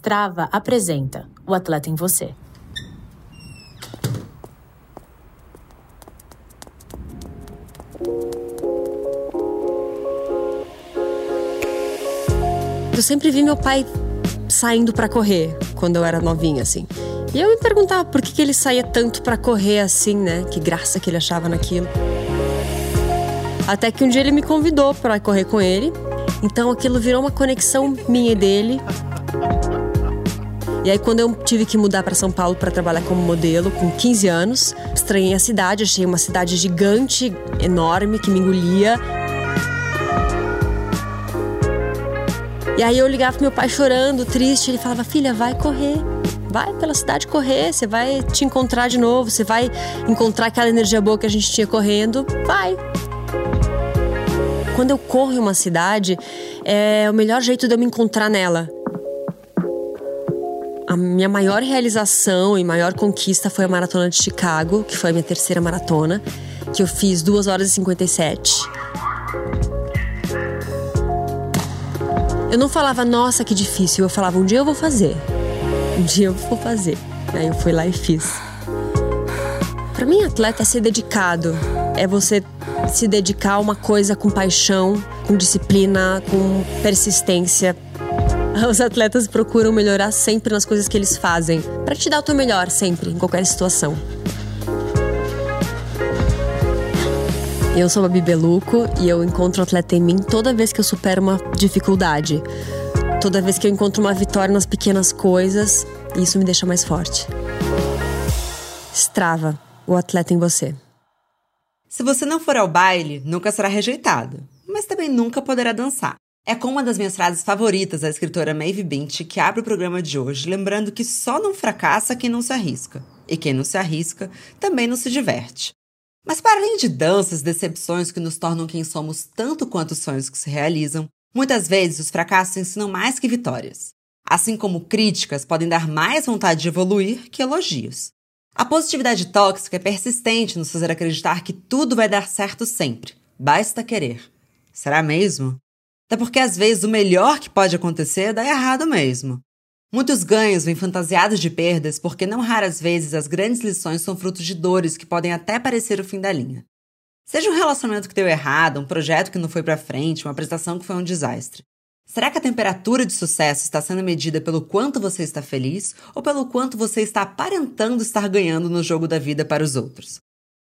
Strava apresenta O Atleta em Você. Eu sempre vi meu pai saindo para correr quando eu era novinha, assim. E eu me perguntava por que, que ele saía tanto para correr assim, né? Que graça que ele achava naquilo. Até que um dia ele me convidou para correr com ele. Então aquilo virou uma conexão minha e dele. E aí quando eu tive que mudar para São Paulo para trabalhar como modelo com 15 anos, estranhei a cidade, achei uma cidade gigante, enorme que me engolia. E aí eu ligava pro meu pai chorando, triste, ele falava: "Filha, vai correr. Vai pela cidade correr, você vai te encontrar de novo, você vai encontrar aquela energia boa que a gente tinha correndo. Vai, quando eu corro em uma cidade, é o melhor jeito de eu me encontrar nela. A minha maior realização e maior conquista foi a maratona de Chicago, que foi a minha terceira maratona, que eu fiz 2 horas e 57. Eu não falava, nossa, que difícil. Eu falava, um dia eu vou fazer. Um dia eu vou fazer. Aí eu fui lá e fiz. Para mim, atleta é ser dedicado. É você se dedicar a uma coisa com paixão, com disciplina, com persistência. Os atletas procuram melhorar sempre nas coisas que eles fazem, para te dar o teu melhor sempre, em qualquer situação. Eu sou a Babi Beluco e eu encontro o atleta em mim toda vez que eu supero uma dificuldade. Toda vez que eu encontro uma vitória nas pequenas coisas, isso me deixa mais forte. Strava, o atleta em você. Se você não for ao baile, nunca será rejeitado, mas também nunca poderá dançar. É com uma das minhas frases favoritas da escritora Maeve Bint que abre o programa de hoje, lembrando que só não fracassa quem não se arrisca. E quem não se arrisca também não se diverte. Mas para além de danças, decepções que nos tornam quem somos tanto quanto os sonhos que se realizam, muitas vezes os fracassos ensinam mais que vitórias. Assim como críticas podem dar mais vontade de evoluir que elogios. A positividade tóxica é persistente nos fazer acreditar que tudo vai dar certo sempre. Basta querer. Será mesmo? Até porque às vezes o melhor que pode acontecer dá errado mesmo. Muitos ganhos vêm fantasiados de perdas porque não raras vezes as grandes lições são frutos de dores que podem até parecer o fim da linha. Seja um relacionamento que deu errado, um projeto que não foi para frente, uma apresentação que foi um desastre. Será que a temperatura de sucesso está sendo medida pelo quanto você está feliz ou pelo quanto você está aparentando estar ganhando no jogo da vida para os outros?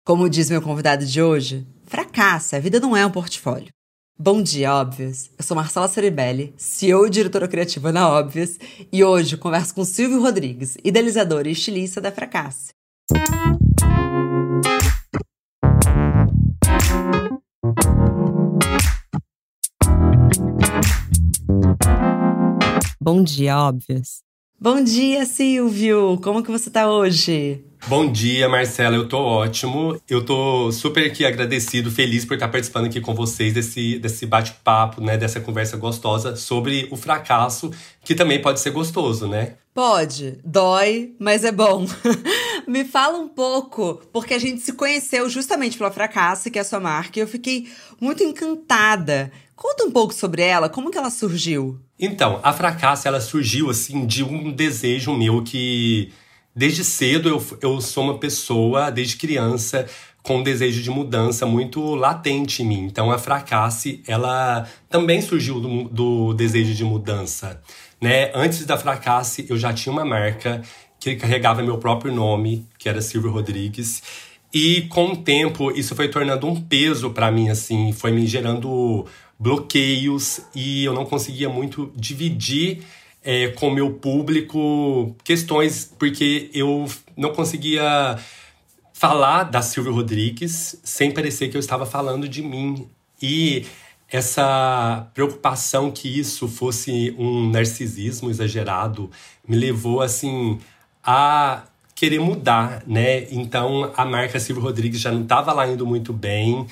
Como diz meu convidado de hoje, fracassa, a vida não é um portfólio. Bom dia, óbvios! Eu sou Marcela Ceribelli, CEO e diretora criativa na Óbvias, e hoje converso com Silvio Rodrigues, idealizador e estilista da Fracasse. Bom dia, óbvios. Bom dia, Silvio. Como que você tá hoje? Bom dia, Marcela. Eu tô ótimo. Eu tô super aqui agradecido, feliz por estar participando aqui com vocês desse, desse bate-papo, né? Dessa conversa gostosa sobre o fracasso, que também pode ser gostoso, né? Pode. Dói, mas é bom. Me fala um pouco, porque a gente se conheceu justamente pela Fracasso, que é a sua marca, e eu fiquei muito encantada. Conta um pouco sobre ela, como que ela surgiu? Então, a Fracasso, ela surgiu, assim, de um desejo meu que... Desde cedo eu, eu sou uma pessoa, desde criança, com um desejo de mudança muito latente em mim. Então a Fracasse, ela também surgiu do, do, desejo de mudança. Né? Antes da Fracasse, eu já tinha uma marca que carregava meu próprio nome, que era Silvio Rodrigues. E com o tempo, isso foi tornando um peso para mim, assim, foi me gerando bloqueios e eu não conseguia muito dividir é, com meu público questões, porque eu não conseguia falar da Silvia Rodrigues sem parecer que eu estava falando de mim. E essa preocupação que isso fosse um narcisismo exagerado me levou assim a querer mudar, né? Então a marca Silvio Rodrigues já não estava lá indo muito bem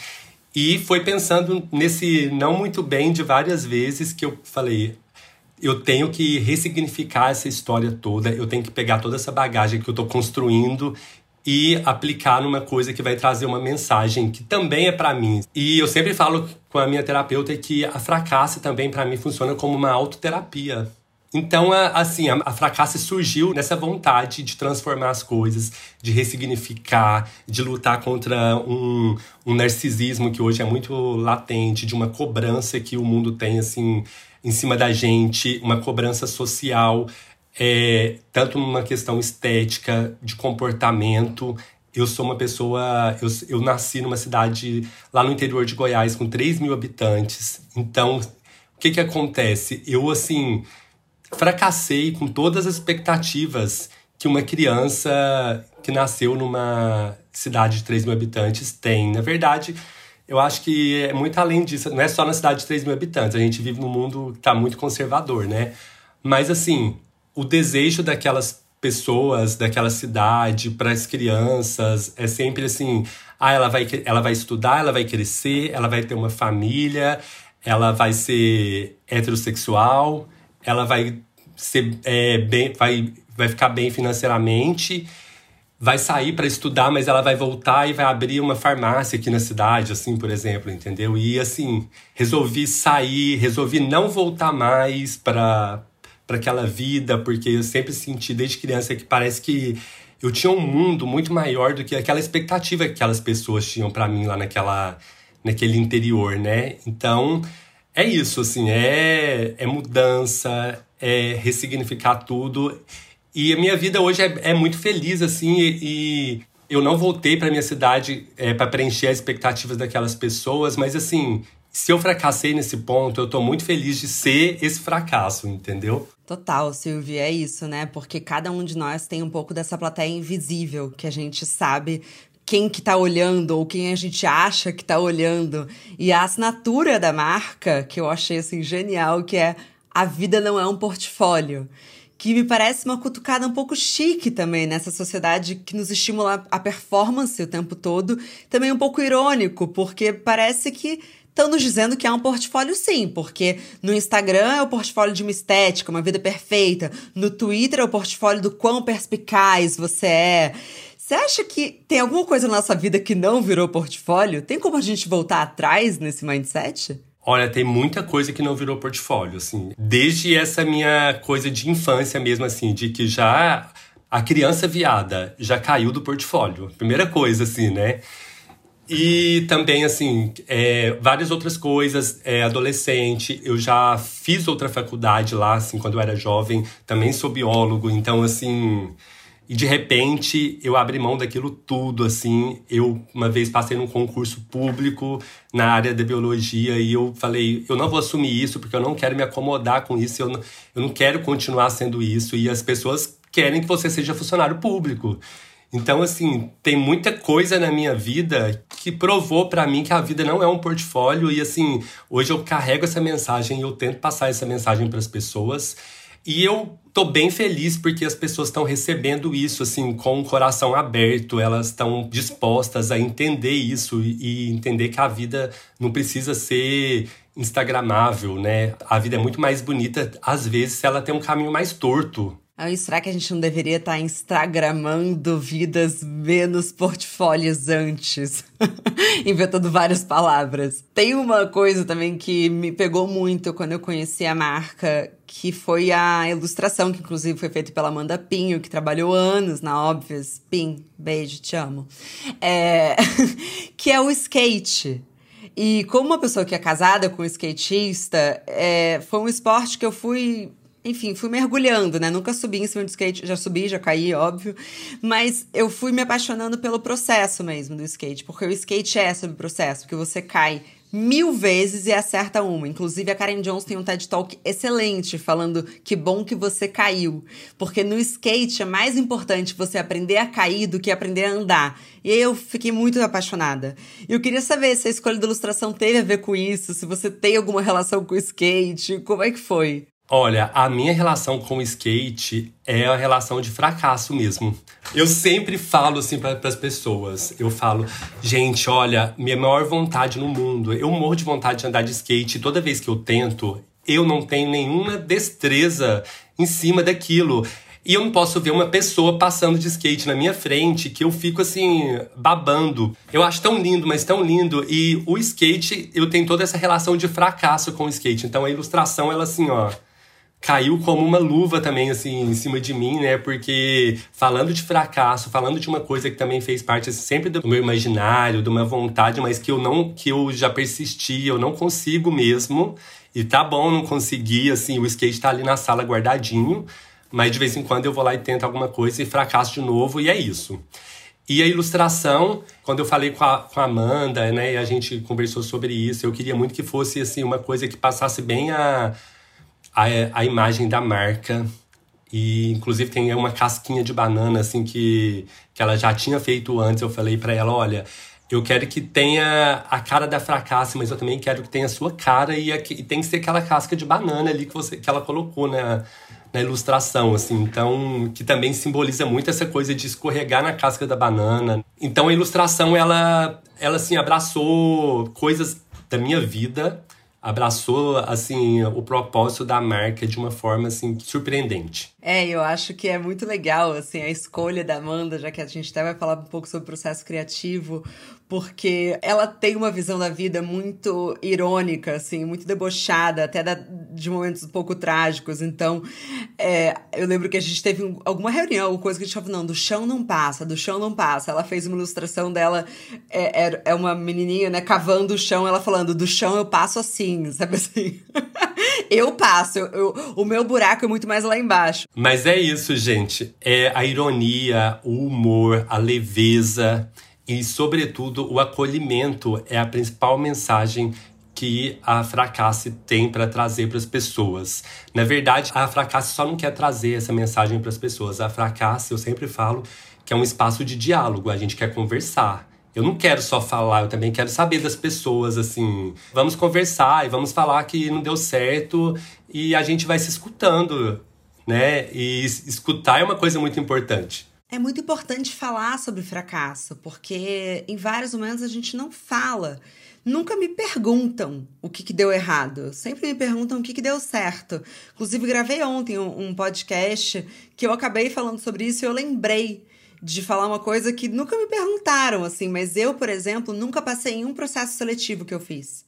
e foi pensando nesse não muito bem de várias vezes que eu falei, eu tenho que ressignificar essa história toda, eu tenho que pegar toda essa bagagem que eu estou construindo e aplicar numa coisa que vai trazer uma mensagem que também é para mim. E eu sempre falo com a minha terapeuta que a fracasso também para mim funciona como uma autoterapia. Então, assim, a, a Fracasse surgiu nessa vontade de transformar as coisas, de ressignificar, de lutar contra um, um narcisismo que hoje é muito latente, de uma cobrança que o mundo tem, assim, em cima da gente, uma cobrança social, é, tanto numa questão estética, de comportamento. Eu sou uma pessoa. Eu, eu nasci numa cidade lá no interior de Goiás com 3 mil habitantes. Então, o que que acontece? Eu, assim fracassei com todas as expectativas que uma criança que nasceu numa cidade de 3 mil habitantes tem. Na verdade, eu acho que é muito além disso. Não é só na cidade de 3 mil habitantes. A gente vive num mundo que está muito conservador, né? Mas, assim, o desejo daquelas pessoas, daquela cidade, para as crianças, é sempre assim: ah, ela vai, ela vai estudar, ela vai crescer, ela vai ter uma família, ela vai ser heterossexual ela vai ser é, bem, vai, vai ficar bem financeiramente, vai sair para estudar, mas ela vai voltar e vai abrir uma farmácia aqui na cidade, assim, por exemplo, entendeu? E assim, resolvi sair, resolvi não voltar mais para para aquela vida, porque eu sempre senti desde criança que parece que eu tinha um mundo muito maior do que aquela expectativa que aquelas pessoas tinham para mim lá naquela naquele interior, né? Então, é isso, assim, é, é mudança, é ressignificar tudo. E a minha vida hoje é, é muito feliz, assim, e, e eu não voltei para minha cidade é, para preencher as expectativas daquelas pessoas, mas assim, se eu fracassei nesse ponto, eu tô muito feliz de ser esse fracasso, entendeu? Total, Silvia, é isso, né? Porque cada um de nós tem um pouco dessa plateia invisível que a gente sabe quem que tá olhando ou quem a gente acha que tá olhando. E a assinatura da marca, que eu achei assim genial, que é a vida não é um portfólio. Que me parece uma cutucada um pouco chique também nessa sociedade que nos estimula a performance o tempo todo. Também um pouco irônico, porque parece que estão nos dizendo que é um portfólio sim, porque no Instagram é o portfólio de uma estética, uma vida perfeita, no Twitter é o portfólio do quão perspicaz você é. Você acha que tem alguma coisa na nossa vida que não virou portfólio? Tem como a gente voltar atrás nesse mindset? Olha, tem muita coisa que não virou portfólio, assim. Desde essa minha coisa de infância mesmo, assim, de que já a criança viada já caiu do portfólio. Primeira coisa, assim, né? E também, assim, é, várias outras coisas. É, adolescente, eu já fiz outra faculdade lá, assim, quando eu era jovem. Também sou biólogo, então, assim e de repente eu abri mão daquilo tudo, assim. Eu uma vez passei num concurso público na área da biologia e eu falei, eu não vou assumir isso porque eu não quero me acomodar com isso, eu não, eu não quero continuar sendo isso. E as pessoas querem que você seja funcionário público. Então, assim, tem muita coisa na minha vida que provou para mim que a vida não é um portfólio e assim, hoje eu carrego essa mensagem e eu tento passar essa mensagem para as pessoas. E eu tô bem feliz porque as pessoas estão recebendo isso assim com o coração aberto, elas estão dispostas a entender isso e entender que a vida não precisa ser instagramável, né? A vida é muito mais bonita às vezes se ela tem um caminho mais torto. Ah, será que a gente não deveria estar tá instagramando vidas menos portfólios antes? Inventando várias palavras. Tem uma coisa também que me pegou muito quando eu conheci a marca, que foi a ilustração, que inclusive foi feita pela Amanda Pinho, que trabalhou anos na Óbvias. Pin, beijo, te amo. É... que é o skate. E como uma pessoa que é casada com um skatista, é... foi um esporte que eu fui enfim, fui mergulhando, né? Nunca subi em cima do skate, já subi, já caí, óbvio. Mas eu fui me apaixonando pelo processo mesmo do skate, porque o skate é sobre processo, porque você cai mil vezes e acerta uma. Inclusive, a Karen Jones tem um TED Talk excelente falando que bom que você caiu. Porque no skate é mais importante você aprender a cair do que aprender a andar. E eu fiquei muito apaixonada. E eu queria saber se a escolha da ilustração teve a ver com isso, se você tem alguma relação com o skate, como é que foi? Olha, a minha relação com o skate é a relação de fracasso mesmo. Eu sempre falo assim para as pessoas. Eu falo, gente, olha, minha maior vontade no mundo, eu morro de vontade de andar de skate. Toda vez que eu tento, eu não tenho nenhuma destreza em cima daquilo. E eu não posso ver uma pessoa passando de skate na minha frente que eu fico assim, babando. Eu acho tão lindo, mas tão lindo. E o skate, eu tenho toda essa relação de fracasso com o skate. Então a ilustração, ela assim, ó caiu como uma luva também, assim, em cima de mim, né? Porque falando de fracasso, falando de uma coisa que também fez parte assim, sempre do meu imaginário, de uma vontade, mas que eu não, que eu já persisti, eu não consigo mesmo. E tá bom não conseguir, assim, o skate tá ali na sala guardadinho, mas de vez em quando eu vou lá e tento alguma coisa e fracasso de novo, e é isso. E a ilustração, quando eu falei com a, com a Amanda, né, e a gente conversou sobre isso, eu queria muito que fosse, assim, uma coisa que passasse bem a a, a imagem da marca. E inclusive tem uma casquinha de banana assim que, que ela já tinha feito antes. Eu falei para ela, olha, eu quero que tenha a cara da fracasso, mas eu também quero que tenha a sua cara e, e tem que ser aquela casca de banana ali que você que ela colocou na, na ilustração, assim. Então, que também simboliza muito essa coisa de escorregar na casca da banana. Então, a ilustração ela ela assim abraçou coisas da minha vida abraçou assim o propósito da marca de uma forma assim surpreendente. É, eu acho que é muito legal assim a escolha da Amanda, já que a gente até vai falar um pouco sobre o processo criativo, porque ela tem uma visão da vida muito irônica, assim, muito debochada, até da, de momentos um pouco trágicos. Então, é, eu lembro que a gente teve um, alguma reunião, alguma coisa que a gente falou, não, do chão não passa, do chão não passa. Ela fez uma ilustração dela, é, é, é uma menininha, né, cavando o chão, ela falando, do chão eu passo assim, sabe assim? eu passo, eu, eu, o meu buraco é muito mais lá embaixo. Mas é isso, gente. É a ironia, o humor, a leveza e, sobretudo, o acolhimento é a principal mensagem que a Fracasse tem para trazer para as pessoas. Na verdade, a Fracasse só não quer trazer essa mensagem para as pessoas. A Fracasse, eu sempre falo, que é um espaço de diálogo, a gente quer conversar. Eu não quero só falar, eu também quero saber das pessoas, assim. Vamos conversar e vamos falar que não deu certo e a gente vai se escutando, né? E escutar é uma coisa muito importante. É muito importante falar sobre fracasso, porque em vários momentos a gente não fala. Nunca me perguntam o que, que deu errado, sempre me perguntam o que, que deu certo. Inclusive, gravei ontem um, podcast que eu acabei falando sobre isso e eu lembrei de falar uma coisa que nunca me perguntaram, assim, mas eu, por exemplo, nunca passei em um processo seletivo que eu fiz.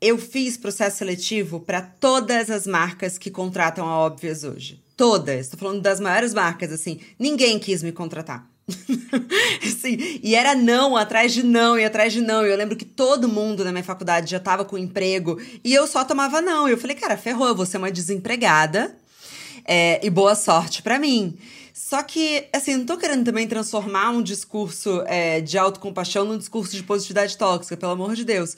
Eu fiz processo seletivo para todas as marcas que contratam a Óbvias hoje. Todas. Estou falando das maiores marcas, assim. Ninguém quis me contratar. assim, e era não atrás de não e atrás de não. E eu lembro que todo mundo na minha faculdade já tava com emprego e eu só tomava não. Eu falei, cara, ferrou, vou ser uma desempregada é, e boa sorte para mim. Só que, assim, não tô querendo também transformar um discurso é, de autocompaixão num discurso de positividade tóxica, pelo amor de Deus.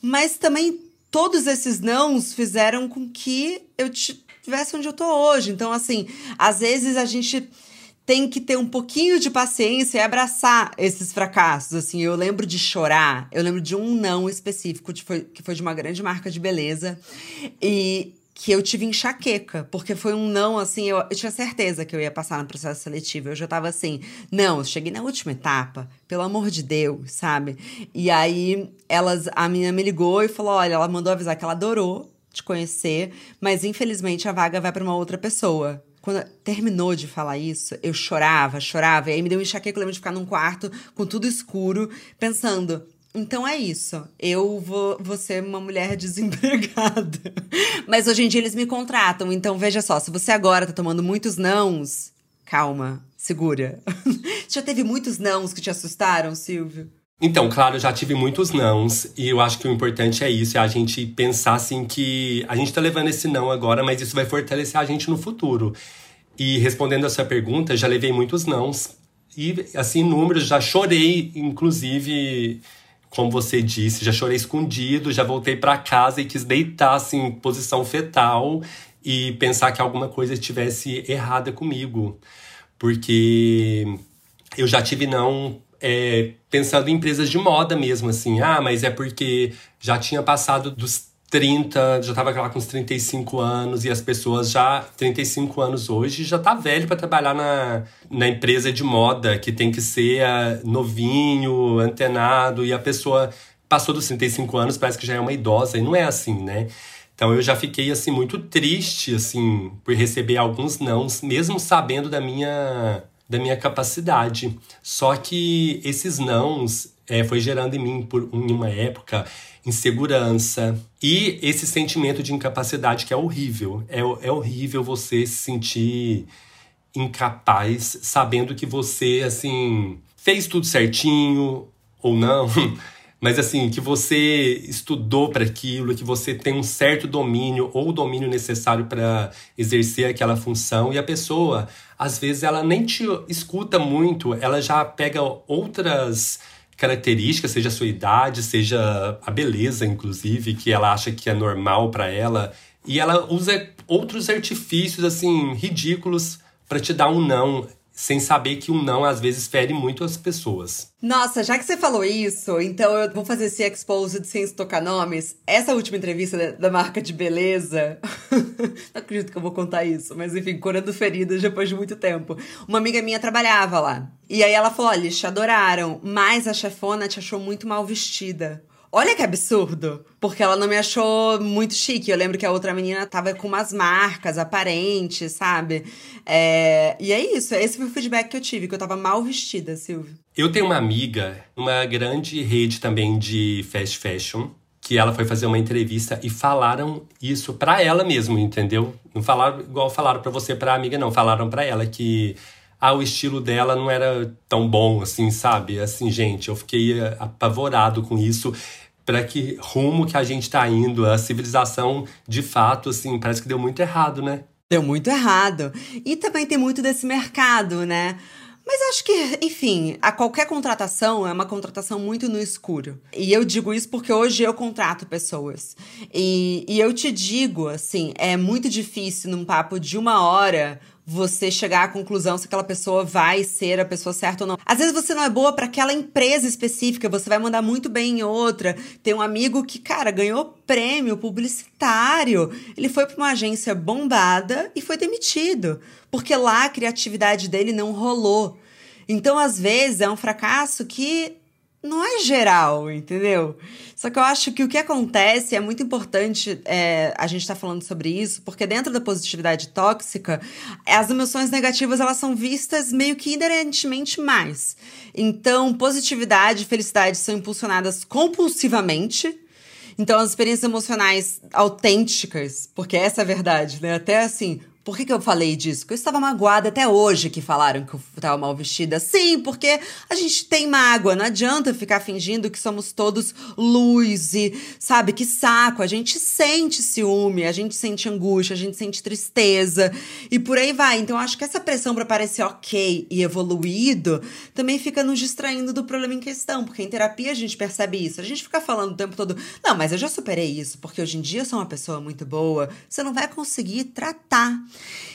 Mas também todos esses nãos fizeram com que eu estivesse onde eu tô hoje. Então, assim, às vezes a gente tem que ter um pouquinho de paciência e abraçar esses fracassos. Assim, eu lembro de chorar, eu lembro de um não específico que foi, que foi de uma grande marca de beleza. E que eu tive enxaqueca, porque foi um não, assim, eu, eu tinha certeza que eu ia passar no processo seletivo. Eu já tava assim, não, cheguei na última etapa, pelo amor de Deus, sabe? E aí elas, a menina me ligou e falou: olha, ela mandou avisar que ela adorou te conhecer, mas infelizmente a vaga vai para uma outra pessoa. Quando terminou de falar isso, eu chorava, chorava, e aí me deu um enxaqueca, eu lembro de ficar num quarto com tudo escuro, pensando, então é isso. Eu vou, vou ser uma mulher desempregada. Mas hoje em dia eles me contratam. Então veja só, se você agora tá tomando muitos nãos, calma, segura. já teve muitos nãos que te assustaram, Silvio? Então, claro, eu já tive muitos nãos e eu acho que o importante é isso, é a gente pensar assim que a gente tá levando esse não agora, mas isso vai fortalecer a gente no futuro. E respondendo a sua pergunta, já levei muitos nãos e assim, números, já chorei, inclusive como você disse, já chorei escondido, já voltei para casa e quis deitar assim, em posição fetal e pensar que alguma coisa estivesse errada comigo. Porque eu já tive não é, pensando em empresas de moda mesmo, assim. Ah, mas é porque já tinha passado dos 30, já tava lá com uns 35 anos e as pessoas já 35 anos hoje já tá velho para trabalhar na, na empresa de moda, que tem que ser uh, novinho, antenado e a pessoa passou dos 35 anos, parece que já é uma idosa e não é assim, né? Então eu já fiquei assim muito triste assim por receber alguns nãos, mesmo sabendo da minha da minha capacidade. Só que esses nãos é, foi gerando em mim, por em uma época, insegurança e esse sentimento de incapacidade que é horrível. É, é horrível você se sentir incapaz, sabendo que você, assim, fez tudo certinho ou não, mas assim, que você estudou para aquilo, que você tem um certo domínio ou o domínio necessário para exercer aquela função e a pessoa, às vezes, ela nem te escuta muito, ela já pega outras características, seja a sua idade, seja a beleza, inclusive, que ela acha que é normal para ela, e ela usa outros artifícios assim ridículos para te dar um não sem saber que um não às vezes fere muito as pessoas. Nossa, já que você falou isso, então eu vou fazer esse exposed sem tocar nomes. Essa última entrevista da marca de beleza, não acredito que eu vou contar isso, mas enfim, curando feridas depois de muito tempo. Uma amiga minha trabalhava lá. E aí ela falou: olha, te adoraram, mas a chefona te achou muito mal vestida. Olha que absurdo! Porque ela não me achou muito chique. Eu lembro que a outra menina tava com umas marcas aparentes, sabe? É... E é isso, esse foi o feedback que eu tive, que eu tava mal vestida, Silvio. Eu tenho uma amiga, uma grande rede também de fast fashion, que ela foi fazer uma entrevista e falaram isso para ela mesmo, entendeu? Não falaram igual falaram para você, para amiga, não. Falaram para ela que ah, o estilo dela não era tão bom, assim, sabe? Assim, gente, eu fiquei apavorado com isso para que rumo que a gente está indo, a civilização, de fato, assim, parece que deu muito errado, né? Deu muito errado. E também tem muito desse mercado, né? Mas acho que, enfim, a qualquer contratação é uma contratação muito no escuro. E eu digo isso porque hoje eu contrato pessoas. E, e eu te digo, assim, é muito difícil num papo de uma hora você chegar à conclusão se aquela pessoa vai ser a pessoa certa ou não. Às vezes você não é boa para aquela empresa específica, você vai mandar muito bem em outra. Tem um amigo que, cara, ganhou prêmio publicitário. Ele foi para uma agência bombada e foi demitido, porque lá a criatividade dele não rolou. Então, às vezes, é um fracasso que não é geral, entendeu? Só que eu acho que o que acontece é muito importante é, a gente estar tá falando sobre isso, porque dentro da positividade tóxica, as emoções negativas elas são vistas meio que inerentemente mais. Então, positividade e felicidade são impulsionadas compulsivamente. Então, as experiências emocionais autênticas, porque essa é a verdade, né? Até assim, por que, que eu falei disso? Porque eu estava magoada até hoje que falaram que eu estava mal vestida. Sim, porque a gente tem mágoa. Não adianta ficar fingindo que somos todos luz e, sabe, que saco. A gente sente ciúme, a gente sente angústia, a gente sente tristeza e por aí vai. Então, acho que essa pressão para parecer ok e evoluído também fica nos distraindo do problema em questão. Porque em terapia a gente percebe isso. A gente fica falando o tempo todo, não, mas eu já superei isso, porque hoje em dia eu sou uma pessoa muito boa. Você não vai conseguir tratar.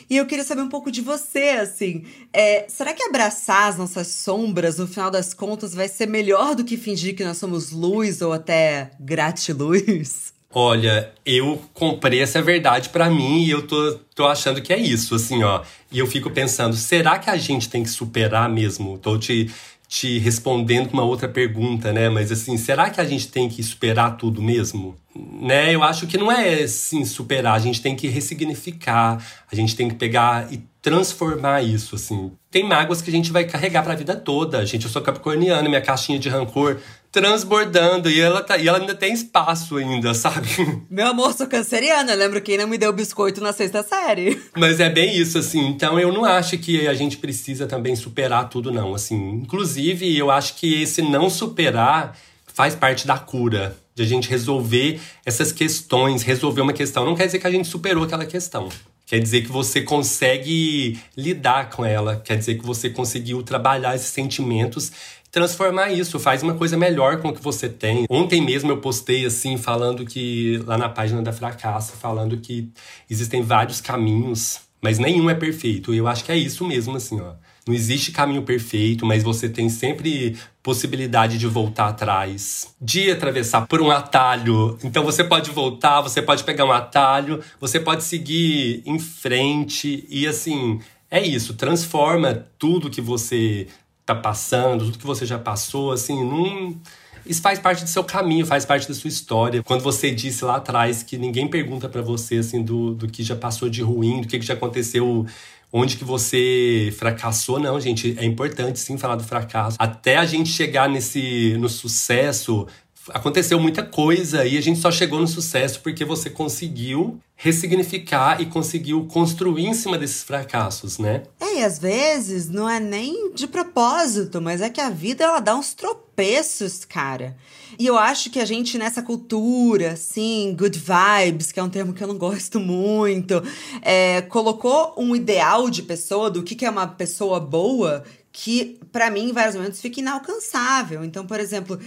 E eu queria saber um pouco de você, assim. É, será que abraçar as nossas sombras, no final das contas, vai ser melhor do que fingir que nós somos luz ou até gratiluz? Olha, eu comprei essa verdade para mim e eu tô, tô achando que é isso, assim, ó. E eu fico pensando, será que a gente tem que superar mesmo? Tô te, te respondendo com uma outra pergunta, né? Mas assim, será que a gente tem que superar tudo mesmo? né? Eu acho que não é assim superar, a gente tem que ressignificar, a gente tem que pegar e transformar isso, assim. Tem mágoas que a gente vai carregar para a vida toda. Gente, eu sou capricorniana, minha caixinha de rancor transbordando e ela, tá, e ela ainda tem espaço ainda, sabe? Meu amor, sou canceriana, lembro quem não me deu biscoito na sexta série. Mas é bem isso, assim. Então eu não acho que a gente precisa também superar tudo, não. Assim, inclusive, eu acho que esse não superar faz parte da cura de a gente resolver essas questões, resolver uma questão. Não quer dizer que a gente superou aquela questão. Quer dizer que você consegue lidar com ela, quer dizer que você conseguiu trabalhar esses sentimentos transformar isso, faz uma coisa melhor com o que você tem. Ontem mesmo eu postei assim, falando que, lá na página da Fracasso, falando que existem vários caminhos, mas nenhum é perfeito. E eu acho que é isso mesmo, assim, ó. Não existe caminho perfeito, mas você tem sempre possibilidade de voltar atrás, de atravessar por um atalho. Então você pode voltar, você pode pegar um atalho, você pode seguir em frente e assim, é isso, transforma tudo que você tá passando, tudo que você já passou, assim, isso faz parte do seu caminho, faz parte da sua história. Quando você disse lá atrás que ninguém pergunta para você assim do, do que já passou de ruim, do que, que já aconteceu onde que você fracassou. Não, gente, é importante sim falar do fracasso. Até a gente chegar nesse no sucesso, aconteceu muita coisa e a gente só chegou no sucesso porque você conseguiu ressignificar e conseguiu construir em cima desses fracassos, né? É, e às vezes não é nem de propósito, mas é que a vida ela dá uns tropeços, cara. E eu acho que a gente nessa cultura, assim, good vibes, que é um termo que eu não gosto muito, é, colocou um ideal de pessoa, do que, que é uma pessoa boa, que para mim, em vários momentos, fica inalcançável. Então, por exemplo,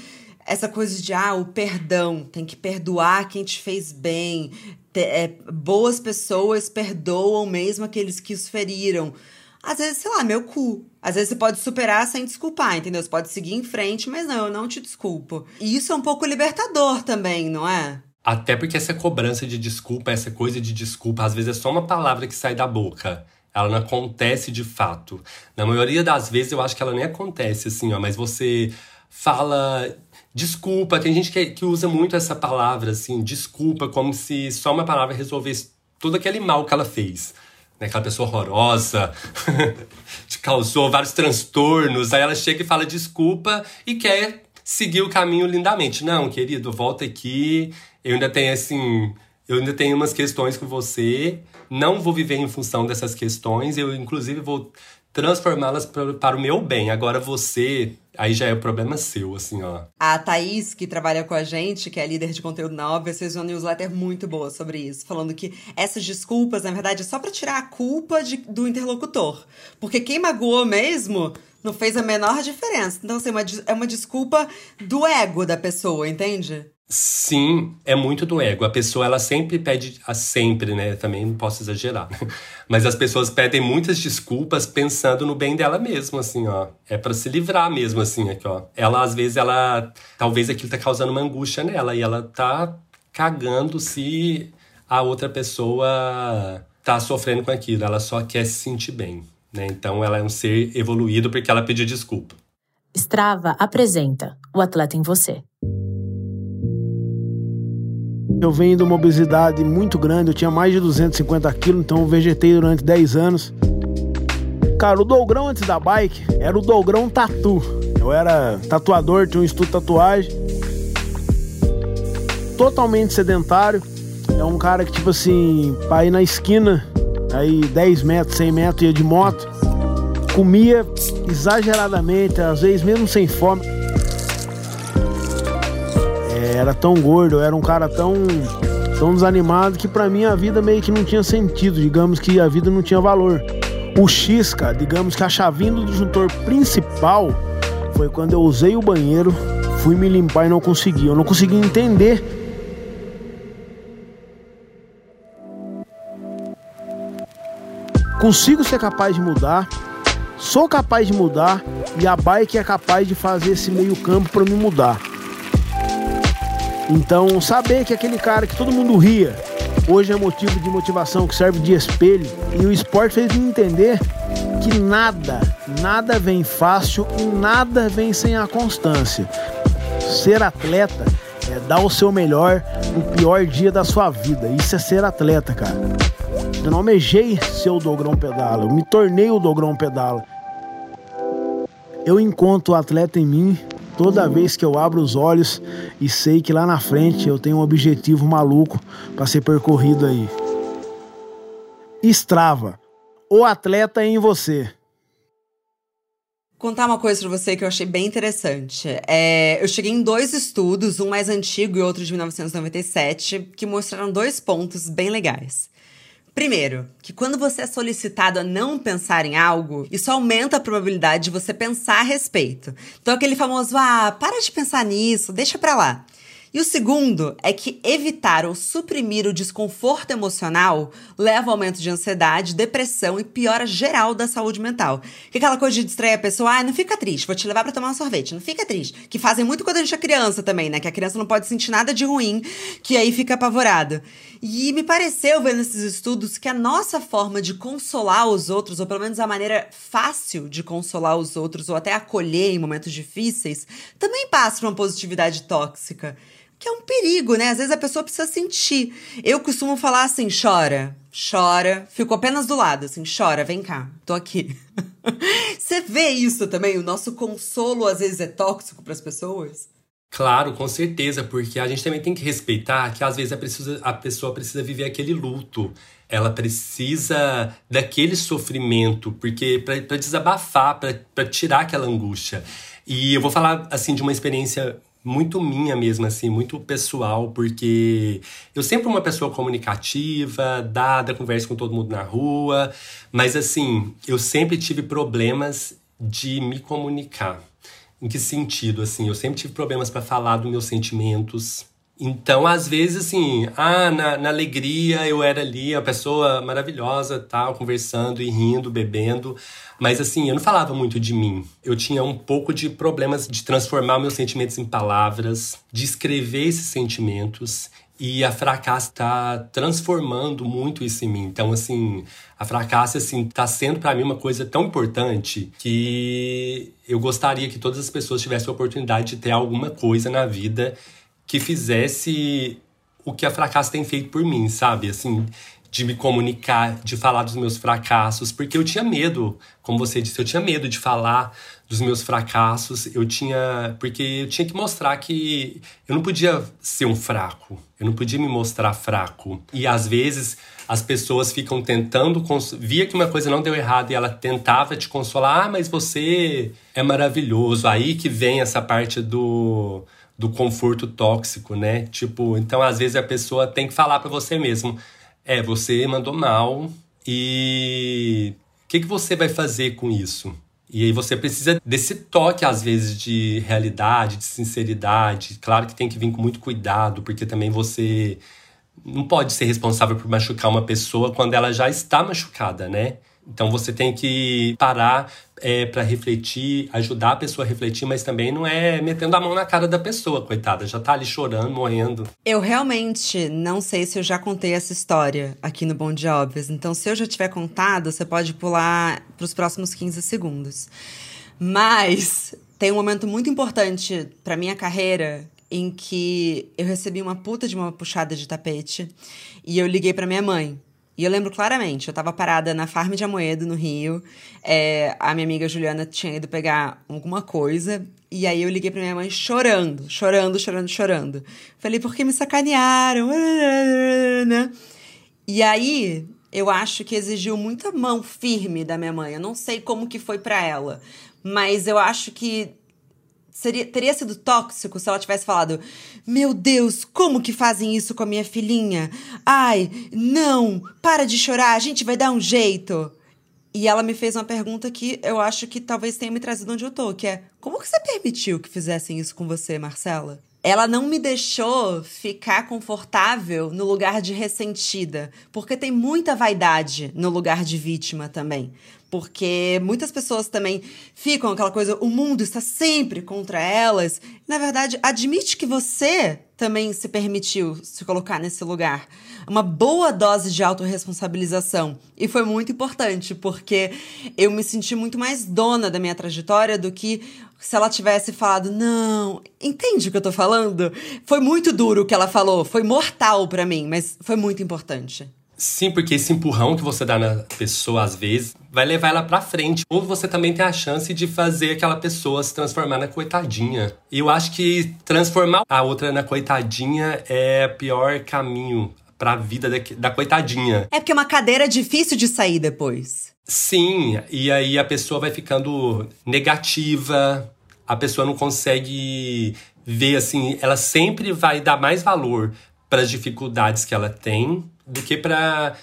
essa coisa de ah, o perdão, tem que perdoar quem te fez bem. É, boas pessoas perdoam mesmo aqueles que os feriram. Às vezes, sei lá, meu cu. Às vezes você pode superar sem desculpar, entendeu? Você pode seguir em frente, mas não, eu não te desculpo. E isso é um pouco libertador também, não é? Até porque essa cobrança de desculpa, essa coisa de desculpa, às vezes é só uma palavra que sai da boca. Ela não acontece de fato. Na maioria das vezes eu acho que ela nem acontece assim, ó, mas você fala desculpa. Tem gente que, que usa muito essa palavra, assim, desculpa, como se só uma palavra resolvesse todo aquele mal que ela fez. Né? Aquela pessoa horrorosa, te causou vários transtornos. Aí ela chega e fala desculpa e quer seguir o caminho lindamente. Não, querido, volta aqui. Eu ainda tenho, assim, eu ainda tenho umas questões com você. Não vou viver em função dessas questões. Eu, inclusive, vou transformá-las para o meu bem. Agora você, aí já é o problema seu, assim, ó. A Thaís, que trabalha com a gente, que é líder de conteúdo na Óbvia, fez uma newsletter muito boa sobre isso, falando que essas desculpas, na verdade, é só para tirar a culpa de, do interlocutor. Porque quem magoou mesmo não fez a menor diferença. Então, assim, é uma, é uma desculpa do ego da pessoa, entende? Sim, é muito do ego. A pessoa ela sempre pede, a sempre, né? Também não posso exagerar. Mas as pessoas pedem muitas desculpas pensando no bem dela mesma, assim, ó. É para se livrar mesmo, assim, aqui, ó. Ela às vezes ela, talvez aquilo tá causando uma angústia nela e ela tá cagando se a outra pessoa tá sofrendo com aquilo. Ela só quer se sentir bem, né? Então ela é um ser evoluído porque ela pediu desculpa. Strava apresenta o atleta em você. Eu venho de uma obesidade muito grande, eu tinha mais de 250 quilos, então eu vegetei durante 10 anos. Cara, o Dogrão antes da bike era o Dogrão Tatu. Eu era tatuador, tinha um estudo de tatuagem. Totalmente sedentário. É um cara que, tipo assim, pra ir na esquina, aí 10 metros, 100 metros, ia de moto. Comia exageradamente, às vezes mesmo sem fome era tão gordo, eu era um cara tão, tão desanimado que para mim a vida meio que não tinha sentido, digamos que a vida não tinha valor. O X, cara, digamos que a chavinha do disjuntor principal foi quando eu usei o banheiro, fui me limpar e não consegui. Eu não consegui entender consigo ser capaz de mudar, sou capaz de mudar e a bike é capaz de fazer esse meio campo para me mudar. Então, saber que aquele cara que todo mundo ria, hoje é motivo de motivação, que serve de espelho, e o esporte fez me entender que nada, nada vem fácil e nada vem sem a constância. Ser atleta é dar o seu melhor no pior dia da sua vida. Isso é ser atleta, cara. Eu não almejei ser o Dogrão Pedala, eu me tornei o Dogrão Pedala. Eu encontro o atleta em mim toda vez que eu abro os olhos e sei que lá na frente eu tenho um objetivo maluco para ser percorrido aí. Strava, o atleta em você. Contar uma coisa para você que eu achei bem interessante. É, eu cheguei em dois estudos, um mais antigo e outro de 1997, que mostraram dois pontos bem legais. Primeiro, que quando você é solicitado a não pensar em algo, isso aumenta a probabilidade de você pensar a respeito. Então, aquele famoso, ah, para de pensar nisso, deixa pra lá. E o segundo é que evitar ou suprimir o desconforto emocional leva ao aumento de ansiedade, depressão e piora geral da saúde mental. Que aquela coisa de distrair a pessoa, ah, não fica triste, vou te levar para tomar um sorvete, não fica triste. Que fazem muito quando a gente é criança também, né? Que a criança não pode sentir nada de ruim, que aí fica apavorado. E me pareceu, vendo esses estudos, que a nossa forma de consolar os outros, ou pelo menos a maneira fácil de consolar os outros, ou até acolher em momentos difíceis, também passa por uma positividade tóxica que é um perigo, né? Às vezes a pessoa precisa sentir. Eu costumo falar assim: chora, chora, fico apenas do lado, assim, chora, vem cá, tô aqui. Você vê isso também? O nosso consolo às vezes é tóxico para as pessoas? Claro, com certeza, porque a gente também tem que respeitar que às vezes a, precisa, a pessoa precisa viver aquele luto. Ela precisa daquele sofrimento, porque para desabafar, para tirar aquela angústia. E eu vou falar assim de uma experiência muito minha mesmo, assim, muito pessoal, porque eu sempre uma pessoa comunicativa, dada, converso com todo mundo na rua, mas assim, eu sempre tive problemas de me comunicar. Em que sentido? Assim, eu sempre tive problemas para falar dos meus sentimentos. Então, às vezes, assim, ah, na, na, alegria eu era ali, a pessoa maravilhosa, tal, conversando e rindo, bebendo. Mas, assim, eu não falava muito de mim. Eu tinha um pouco de problemas de transformar meus sentimentos em palavras, de escrever esses sentimentos. E a Fracasso está transformando muito isso em mim. Então, assim, a Fracasso, assim, tá sendo para mim uma coisa tão importante que eu gostaria que todas as pessoas tivessem a oportunidade de ter alguma coisa na vida que fizesse o que a Fracasso tem feito por mim, sabe? Assim, de me comunicar, de falar dos meus fracassos, porque eu tinha medo, como você disse, eu tinha medo de falar dos meus fracassos, eu tinha, porque eu tinha que mostrar que eu não podia ser um fraco, eu não podia me mostrar fraco. E às vezes as pessoas ficam tentando, via que uma coisa não deu errado e ela tentava te consolar, ah, mas você é maravilhoso. Aí que vem essa parte do do conforto tóxico, né? Tipo, então às vezes a pessoa tem que falar para você mesmo: é, você mandou mal e o que, que você vai fazer com isso? E aí você precisa desse toque, às vezes, de realidade, de sinceridade. Claro que tem que vir com muito cuidado, porque também você não pode ser responsável por machucar uma pessoa quando ela já está machucada, né? Então você tem que parar é, para refletir, ajudar a pessoa a refletir, mas também não é metendo a mão na cara da pessoa, coitada, já tá ali chorando, morrendo. Eu realmente não sei se eu já contei essa história aqui no Bom de Óbvios, então se eu já tiver contado, você pode pular para os próximos 15 segundos. Mas tem um momento muito importante para minha carreira em que eu recebi uma puta de uma puxada de tapete e eu liguei para minha mãe. E eu lembro claramente, eu tava parada na farm de Amoedo, no Rio. É, a minha amiga Juliana tinha ido pegar alguma coisa. E aí eu liguei pra minha mãe chorando, chorando, chorando, chorando. Falei, porque me sacanearam? E aí eu acho que exigiu muita mão firme da minha mãe. Eu não sei como que foi para ela. Mas eu acho que seria, teria sido tóxico se ela tivesse falado: Meu Deus, como que fazem isso com a minha filhinha? Ai, não, para de chorar, a gente vai dar um jeito. E ela me fez uma pergunta que eu acho que talvez tenha me trazido onde eu tô, que é: Como que você permitiu que fizessem isso com você, Marcela? Ela não me deixou ficar confortável no lugar de ressentida, porque tem muita vaidade no lugar de vítima também. Porque muitas pessoas também ficam aquela coisa, o mundo está sempre contra elas. Na verdade, admite que você também se permitiu se colocar nesse lugar. Uma boa dose de autorresponsabilização. E foi muito importante, porque eu me senti muito mais dona da minha trajetória do que se ela tivesse falado, não, entende o que eu tô falando? Foi muito duro o que ela falou, foi mortal para mim, mas foi muito importante. Sim, porque esse empurrão que você dá na pessoa, às vezes, vai levar ela pra frente. Ou você também tem a chance de fazer aquela pessoa se transformar na coitadinha. E eu acho que transformar a outra na coitadinha é o pior caminho pra vida da, da coitadinha. É porque é uma cadeira difícil de sair depois. Sim, e aí a pessoa vai ficando negativa, a pessoa não consegue ver assim, ela sempre vai dar mais valor para as dificuldades que ela tem do que para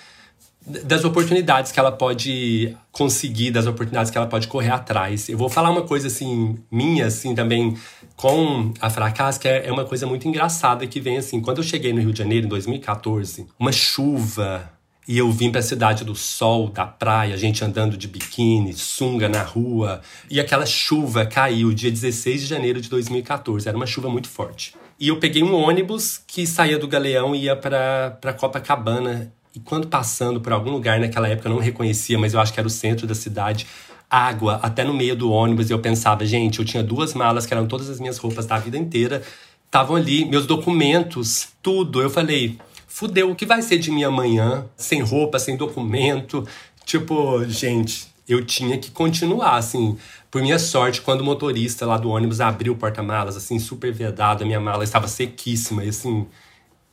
das oportunidades que ela pode conseguir, das oportunidades que ela pode correr atrás. Eu vou falar uma coisa assim minha assim também com a fracasso que é, é uma coisa muito engraçada que vem assim, quando eu cheguei no Rio de Janeiro em 2014, uma chuva e eu vim para a cidade do sol, da praia, gente andando de biquíni, sunga na rua, e aquela chuva caiu dia 16 de janeiro de 2014, era uma chuva muito forte. E eu peguei um ônibus que saía do Galeão e ia para Copacabana. E quando passando por algum lugar naquela época, eu não reconhecia, mas eu acho que era o centro da cidade, água até no meio do ônibus. E eu pensava, gente, eu tinha duas malas que eram todas as minhas roupas da vida inteira. estavam ali, meus documentos, tudo. Eu falei, fudeu, o que vai ser de mim amanhã? Sem roupa, sem documento. Tipo, gente, eu tinha que continuar, assim. Por minha sorte, quando o motorista lá do ônibus abriu o porta-malas, assim, super vedado, a minha mala estava sequíssima. E assim,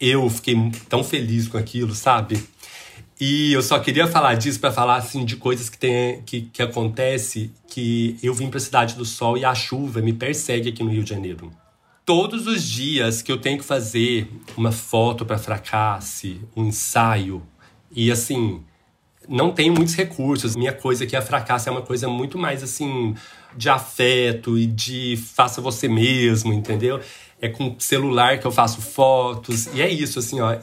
eu fiquei tão feliz com aquilo, sabe? E eu só queria falar disso para falar assim de coisas que tem que, que acontece que eu vim para a cidade do sol e a chuva me persegue aqui no Rio de Janeiro. Todos os dias que eu tenho que fazer uma foto para fracasse, um ensaio e assim, não tenho muitos recursos. Minha coisa aqui a fracasse é uma coisa muito mais assim de afeto e de faça você mesmo, entendeu? É com celular que eu faço fotos e é isso assim, ó.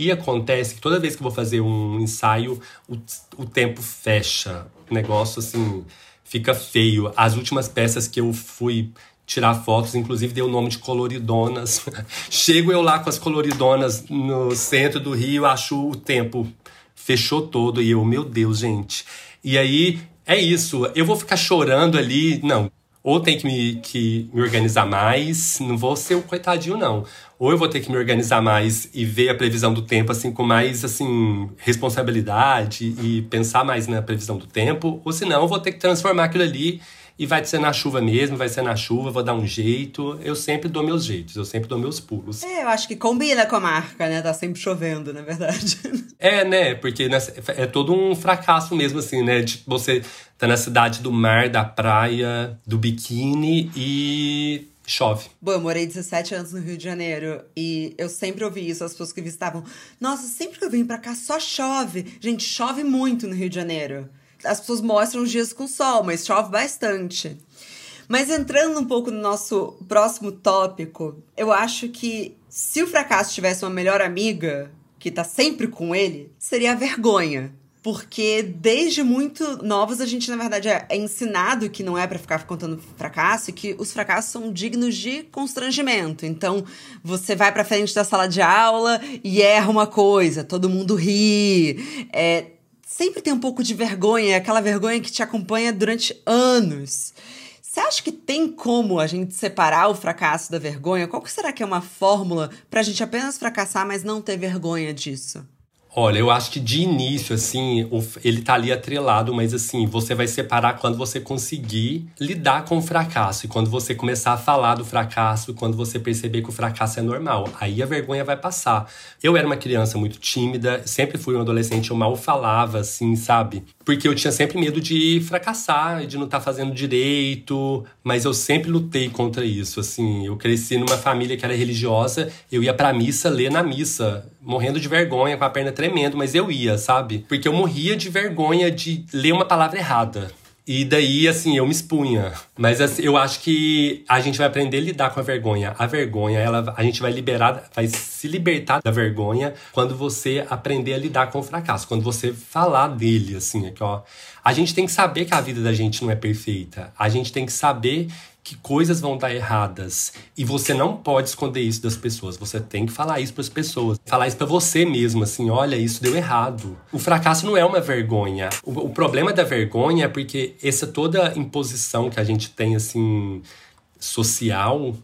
E acontece que toda vez que eu vou fazer um ensaio, o, o tempo fecha. O negócio, assim, fica feio. As últimas peças que eu fui tirar fotos, inclusive deu o nome de coloridonas. Chego eu lá com as coloridonas no centro do Rio, acho o tempo fechou todo e eu, meu Deus, gente. E aí é isso, eu vou ficar chorando ali, não. Ou tem que me, que me organizar mais, não vou ser o coitadinho, não. Ou eu vou ter que me organizar mais e ver a previsão do tempo assim com mais assim responsabilidade e pensar mais na previsão do tempo, ou senão eu vou ter que transformar aquilo ali e vai ser na chuva mesmo, vai ser na chuva, vou dar um jeito. Eu sempre dou meus jeitos, eu sempre dou meus pulos. É, eu acho que combina com a marca, né? Tá sempre chovendo, na verdade. É, né? Porque é todo um fracasso mesmo, assim, né? De você tá na cidade do mar, da praia, do biquíni e chove. Bom, eu morei 17 anos no Rio de Janeiro e eu sempre ouvi isso, as pessoas que visitavam. Nossa, sempre que eu venho pra cá só chove. Gente, chove muito no Rio de Janeiro. As pessoas mostram os dias com sol, mas chove bastante. Mas entrando um pouco no nosso próximo tópico, eu acho que se o fracasso tivesse uma melhor amiga que tá sempre com ele, seria a vergonha. Porque desde muito novos a gente, na verdade, é, é ensinado que não é para ficar contando fracasso e que os fracassos são dignos de constrangimento. Então, você vai para frente da sala de aula e erra uma coisa, todo mundo ri. É, sempre tem um pouco de vergonha, aquela vergonha que te acompanha durante anos. Você acha que tem como a gente separar o fracasso da vergonha? Qual será que é uma fórmula para a gente apenas fracassar, mas não ter vergonha disso? Olha, eu acho que de início, assim, ele tá ali atrelado, mas assim, você vai separar quando você conseguir lidar com o fracasso. E quando você começar a falar do fracasso, quando você perceber que o fracasso é normal. Aí a vergonha vai passar. Eu era uma criança muito tímida, sempre fui um adolescente, eu mal falava, assim, sabe? Porque eu tinha sempre medo de fracassar, de não estar tá fazendo direito, mas eu sempre lutei contra isso, assim. Eu cresci numa família que era religiosa, eu ia pra missa ler na missa morrendo de vergonha, com a perna tremendo, mas eu ia, sabe? Porque eu morria de vergonha de ler uma palavra errada. E daí, assim, eu me expunha. Mas assim, eu acho que a gente vai aprender a lidar com a vergonha. A vergonha, ela, a gente vai liberar, vai se libertar da vergonha quando você aprender a lidar com o fracasso. Quando você falar dele, assim, aqui, ó. A gente tem que saber que a vida da gente não é perfeita. A gente tem que saber que coisas vão dar erradas e você não pode esconder isso das pessoas. Você tem que falar isso para as pessoas, falar isso para você mesmo, assim, olha, isso deu errado. O fracasso não é uma vergonha. O, o problema da vergonha é porque essa toda imposição que a gente tem assim social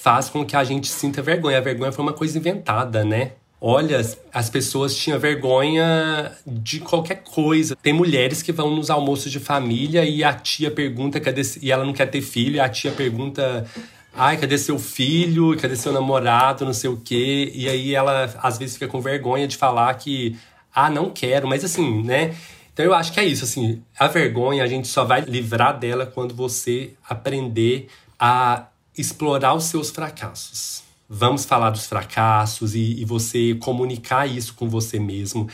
faz com que a gente sinta vergonha. A vergonha foi uma coisa inventada, né? Olha, as pessoas tinham vergonha de qualquer coisa. Tem mulheres que vão nos almoços de família e a tia pergunta cadê e ela não quer ter filho, e a tia pergunta Ai, cadê seu filho? Cadê seu namorado? Não sei o quê. E aí ela às vezes fica com vergonha de falar que, ah, não quero. Mas assim, né? Então eu acho que é isso, assim. A vergonha a gente só vai livrar dela quando você aprender a explorar os seus fracassos vamos falar dos fracassos e, e você comunicar isso com você mesmo.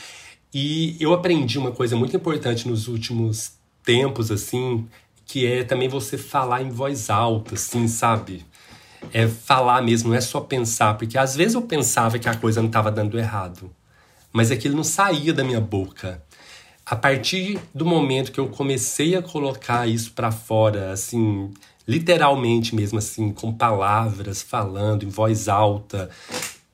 E eu aprendi uma coisa muito importante nos últimos tempos, assim, que é também você falar em voz alta, assim, sabe? É falar mesmo, não é só pensar, porque às vezes eu pensava que a coisa não estava dando errado, mas aquilo não saía da minha boca. A partir do momento que eu comecei a colocar isso para fora, assim, literalmente mesmo assim, com palavras, falando em voz alta.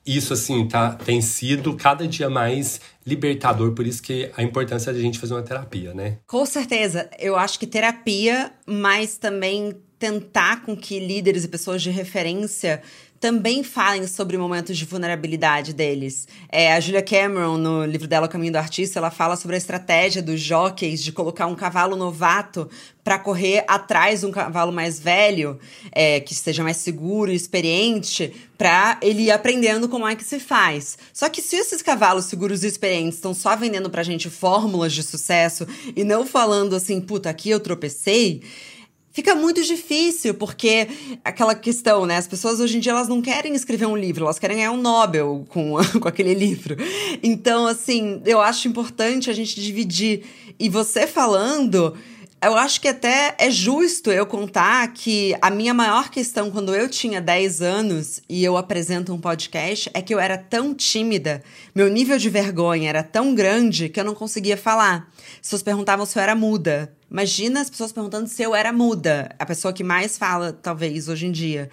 Isso assim tá, tem sido cada dia mais libertador, por isso que a importância de a gente fazer uma terapia, né? Com certeza. Eu acho que terapia, mas também tentar com que líderes e pessoas de referência também falem sobre momentos de vulnerabilidade deles. É, a Julia Cameron, no livro dela O Caminho do Artista, ela fala sobre a estratégia dos jockeys de colocar um cavalo novato para correr atrás de um cavalo mais velho, é, que seja mais seguro e experiente, para ele ir aprendendo como é que se faz. Só que se esses cavalos seguros e experientes estão só vendendo pra gente fórmulas de sucesso e não falando assim, puta, aqui eu tropecei, fica muito difícil, porque aquela questão, né? As pessoas hoje em dia elas não querem escrever um livro, elas querem ganhar um Nobel com, com aquele livro. Então, assim, eu acho importante a gente dividir. E você falando. Eu acho que até é justo eu contar que a minha maior questão quando eu tinha 10 anos e eu apresento um podcast é que eu era tão tímida, meu nível de vergonha era tão grande que eu não conseguia falar. As pessoas perguntavam se eu era muda. Imagina as pessoas perguntando se eu era muda, a pessoa que mais fala, talvez, hoje em dia.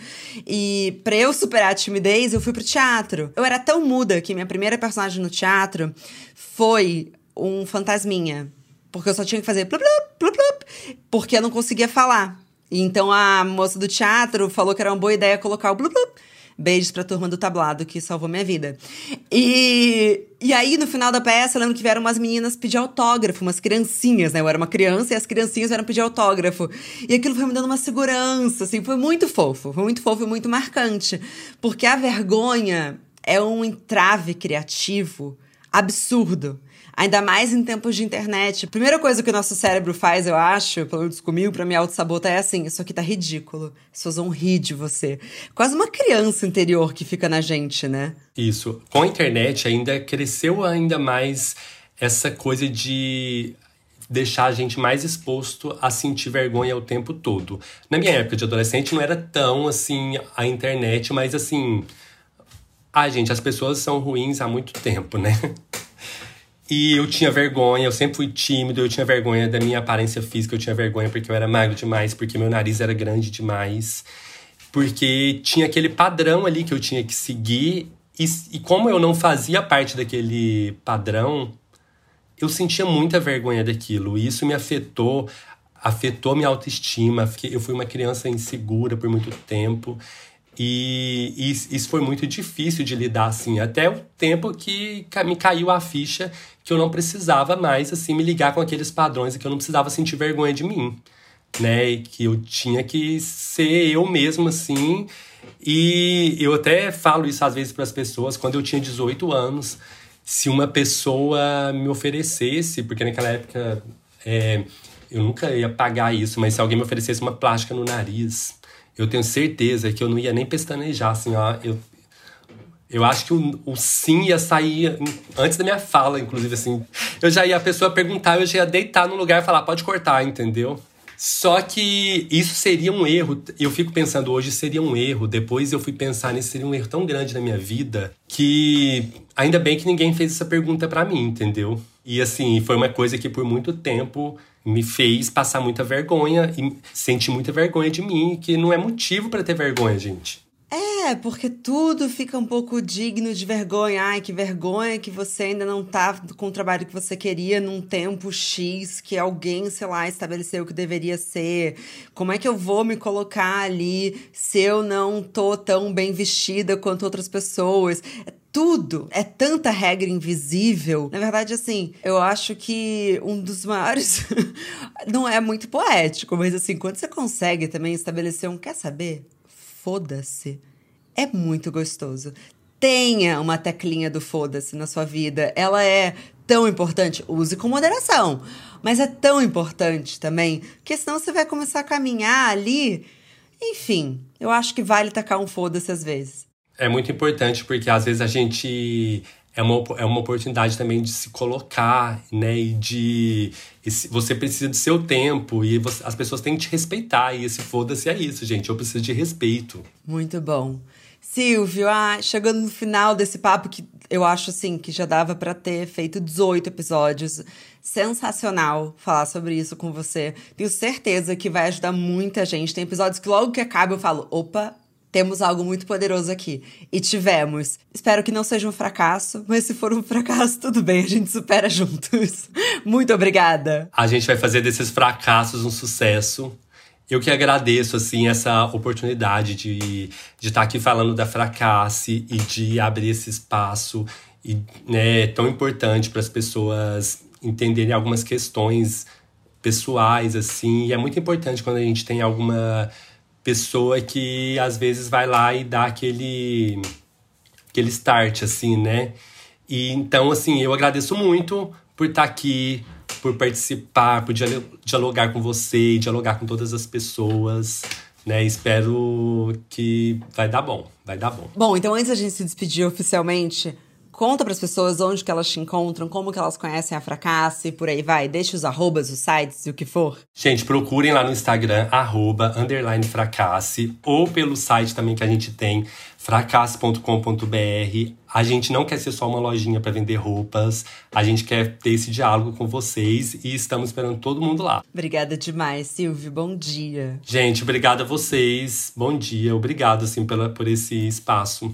E pra eu superar a timidez, eu fui pro teatro. Eu era tão muda que minha primeira personagem no teatro foi um fantasminha. Porque eu só tinha que fazer plup, plup, plup, porque eu não conseguia falar. Então a moça do teatro falou que era uma boa ideia colocar o blup, blup Beijos pra turma do tablado, que salvou minha vida. E, e aí, no final da peça, eu lembro que vieram umas meninas pedir autógrafo, umas criancinhas, né? Eu era uma criança e as criancinhas vieram pedir autógrafo. E aquilo foi me dando uma segurança, assim, foi muito fofo. Foi muito fofo e muito marcante. Porque a vergonha é um entrave criativo absurdo. Ainda mais em tempos de internet. A primeira coisa que o nosso cérebro faz, eu acho, pelo menos comigo, pra me auto-sabotar, é assim: isso aqui tá ridículo. As pessoas vão rir de você. Quase uma criança interior que fica na gente, né? Isso. Com a internet ainda cresceu ainda mais essa coisa de deixar a gente mais exposto a sentir vergonha o tempo todo. Na minha época de adolescente não era tão assim a internet, mas assim. Ah, gente, as pessoas são ruins há muito tempo, né? E eu tinha vergonha, eu sempre fui tímido, eu tinha vergonha da minha aparência física, eu tinha vergonha porque eu era magro demais, porque meu nariz era grande demais, porque tinha aquele padrão ali que eu tinha que seguir, e, e como eu não fazia parte daquele padrão, eu sentia muita vergonha daquilo, e isso me afetou, afetou minha autoestima, eu fui uma criança insegura por muito tempo, e, e, isso foi muito difícil de lidar, assim, até o tempo que me caiu a ficha que eu não precisava mais, assim, me ligar com aqueles padrões e que eu não precisava sentir vergonha de mim, né? E que eu tinha que ser eu mesmo, assim. E eu até falo isso às vezes para as pessoas, quando eu tinha 18 anos, se uma pessoa me oferecesse, porque naquela época é, eu nunca ia pagar isso, mas se alguém me oferecesse uma plástica no nariz, eu tenho certeza que eu não ia nem pestanejar, assim, ó. Eu, eu acho que o, o sim ia sair antes da minha fala, inclusive, assim. Eu já ia, a pessoa perguntar, eu já ia deitar no lugar e falar, pode cortar, entendeu? Só que isso seria um erro. Eu fico pensando hoje, seria um erro. Depois eu fui pensar nisso, seria um erro tão grande na minha vida que ainda bem que ninguém fez essa pergunta para mim, entendeu? E assim, foi uma coisa que por muito tempo me fez passar muita vergonha e sentir muita vergonha de mim, que não é motivo para ter vergonha, gente. É, porque tudo fica um pouco digno de vergonha. Ai, que vergonha que você ainda não tá com o trabalho que você queria num tempo X que alguém, sei lá, estabeleceu que deveria ser. Como é que eu vou me colocar ali se eu não tô tão bem vestida quanto outras pessoas? É tudo. É tanta regra invisível. Na verdade, assim, eu acho que um dos maiores. não é muito poético, mas assim, quando você consegue também estabelecer um quer saber? Foda-se. É muito gostoso. Tenha uma teclinha do foda-se na sua vida. Ela é tão importante. Use com moderação. Mas é tão importante também, porque senão você vai começar a caminhar ali. Enfim, eu acho que vale tacar um foda-se às vezes. É muito importante porque às vezes a gente é uma, é uma oportunidade também de se colocar, né? E de. E você precisa do seu tempo e você, as pessoas têm que te respeitar. E esse foda-se é isso, gente. Eu preciso de respeito. Muito bom. Silvio, ah, chegando no final desse papo que eu acho assim que já dava para ter feito 18 episódios. Sensacional falar sobre isso com você. Tenho certeza que vai ajudar muita gente. Tem episódios que logo que acaba eu falo: opa, temos algo muito poderoso aqui. E tivemos. Espero que não seja um fracasso, mas se for um fracasso, tudo bem, a gente supera juntos. muito obrigada. A gente vai fazer desses fracassos um sucesso. Eu que agradeço, assim, essa oportunidade de, estar aqui falando da Fracasse e de abrir esse espaço e, né, tão importante para as pessoas entenderem algumas questões pessoais, assim. E é muito importante quando a gente tem alguma pessoa que, às vezes, vai lá e dá aquele, aquele start, assim, né? E, então, assim, eu agradeço muito por estar aqui, por participar, por dialogar com você, dialogar com todas as pessoas. Né, espero que vai dar bom, vai dar bom. Bom, então antes da gente se despedir oficialmente, conta para as pessoas onde que elas te encontram, como que elas conhecem a Fracasse e por aí vai. Deixa os arrobas, os sites e o que for. Gente, procurem lá no Instagram, arroba, underline fracasse, ou pelo site também que a gente tem, fracasse.com.br. A gente não quer ser só uma lojinha para vender roupas, a gente quer ter esse diálogo com vocês e estamos esperando todo mundo lá. Obrigada demais, Silvio. Bom dia. Gente, obrigado a vocês. Bom dia. Obrigado assim pela, por esse espaço.